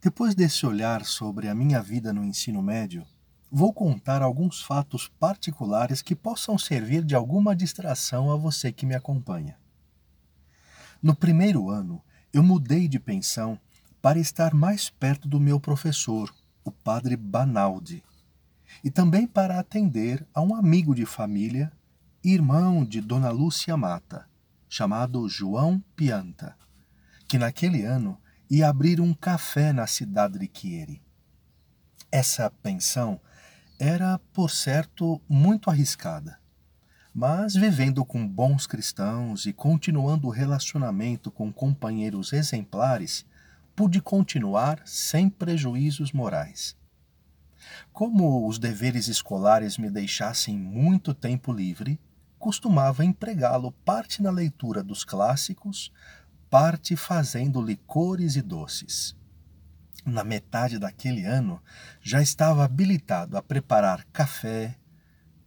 Depois desse olhar sobre a minha vida no ensino médio, vou contar alguns fatos particulares que possam servir de alguma distração a você que me acompanha. No primeiro ano, eu mudei de pensão para estar mais perto do meu professor, o padre Banaldi, e também para atender a um amigo de família, irmão de Dona Lúcia Mata, chamado João Pianta, que naquele ano e abrir um café na cidade de Chieri. Essa pensão era, por certo, muito arriscada. Mas vivendo com bons cristãos e continuando o relacionamento com companheiros exemplares, pude continuar sem prejuízos morais. Como os deveres escolares me deixassem muito tempo livre, costumava empregá-lo parte na leitura dos clássicos, parte fazendo licores e doces. Na metade daquele ano, já estava habilitado a preparar café,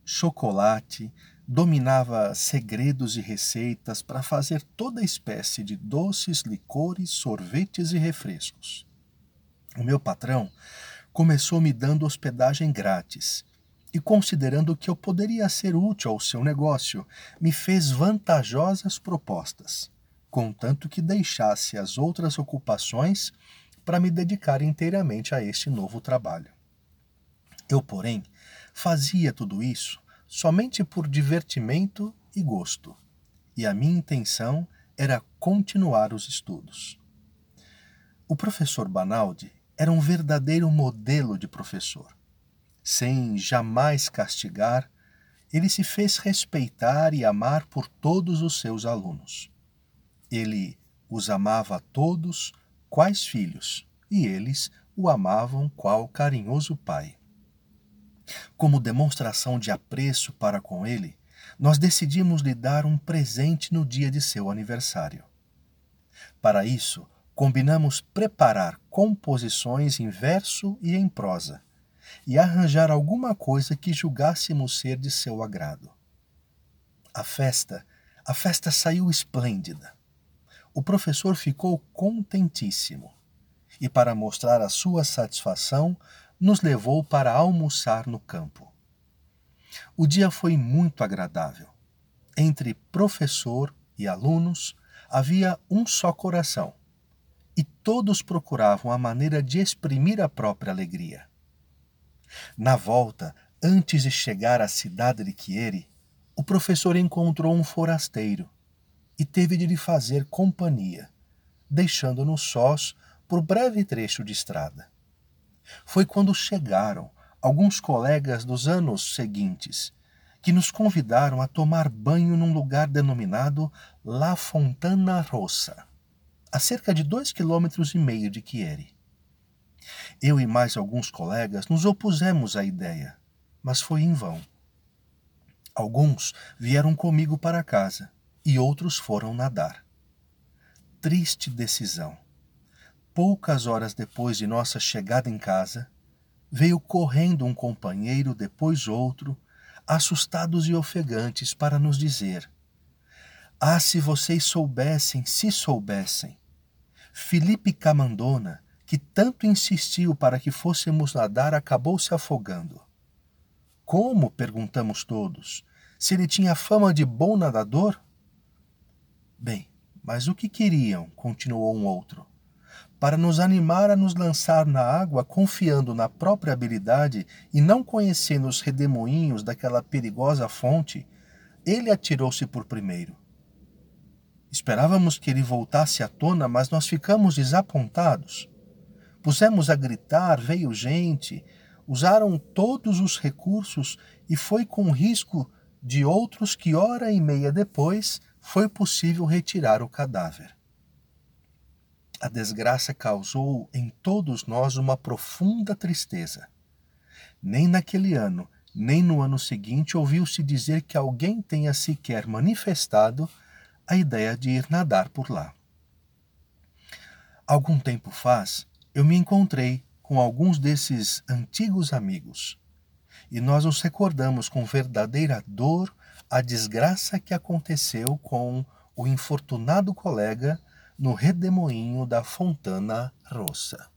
chocolate, dominava segredos e receitas para fazer toda espécie de doces, licores, sorvetes e refrescos. O meu patrão começou me dando hospedagem grátis e, considerando que eu poderia ser útil ao seu negócio, me fez vantajosas propostas contanto que deixasse as outras ocupações para me dedicar inteiramente a este novo trabalho. Eu, porém, fazia tudo isso somente por divertimento e gosto, e a minha intenção era continuar os estudos. O professor Banaldi era um verdadeiro modelo de professor. Sem jamais castigar, ele se fez respeitar e amar por todos os seus alunos. Ele os amava a todos, quais filhos, e eles o amavam qual carinhoso pai. Como demonstração de apreço para com ele, nós decidimos lhe dar um presente no dia de seu aniversário. Para isso, combinamos preparar composições em verso e em prosa, e arranjar alguma coisa que julgássemos ser de seu agrado. A festa, a festa saiu esplêndida o professor ficou contentíssimo e, para mostrar a sua satisfação, nos levou para almoçar no campo. O dia foi muito agradável. Entre professor e alunos havia um só coração e todos procuravam a maneira de exprimir a própria alegria. Na volta, antes de chegar à cidade de Chieri, o professor encontrou um forasteiro e teve de lhe fazer companhia, deixando-nos sós por breve trecho de estrada. Foi quando chegaram alguns colegas dos anos seguintes que nos convidaram a tomar banho num lugar denominado La Fontana Rossa, a cerca de dois quilômetros e meio de Chieri. Eu e mais alguns colegas nos opusemos à ideia, mas foi em vão. Alguns vieram comigo para casa e outros foram nadar. Triste decisão. Poucas horas depois de nossa chegada em casa, veio correndo um companheiro, depois outro, assustados e ofegantes, para nos dizer: Ah, se vocês soubessem, se soubessem! Felipe Camandona, que tanto insistiu para que fôssemos nadar, acabou se afogando. Como? perguntamos todos. Se ele tinha fama de bom nadador? Bem, mas o que queriam? continuou um outro. Para nos animar a nos lançar na água, confiando na própria habilidade e não conhecendo os redemoinhos daquela perigosa fonte, ele atirou-se por primeiro. Esperávamos que ele voltasse à tona, mas nós ficamos desapontados. Pusemos a gritar, veio gente, usaram todos os recursos e foi com risco de outros que, hora e meia depois, foi possível retirar o cadáver. A desgraça causou em todos nós uma profunda tristeza. Nem naquele ano, nem no ano seguinte ouviu-se dizer que alguém tenha sequer manifestado a ideia de ir nadar por lá. Algum tempo faz, eu me encontrei com alguns desses antigos amigos e nós nos recordamos com verdadeira dor a desgraça que aconteceu com o infortunado colega no redemoinho da Fontana Rossa.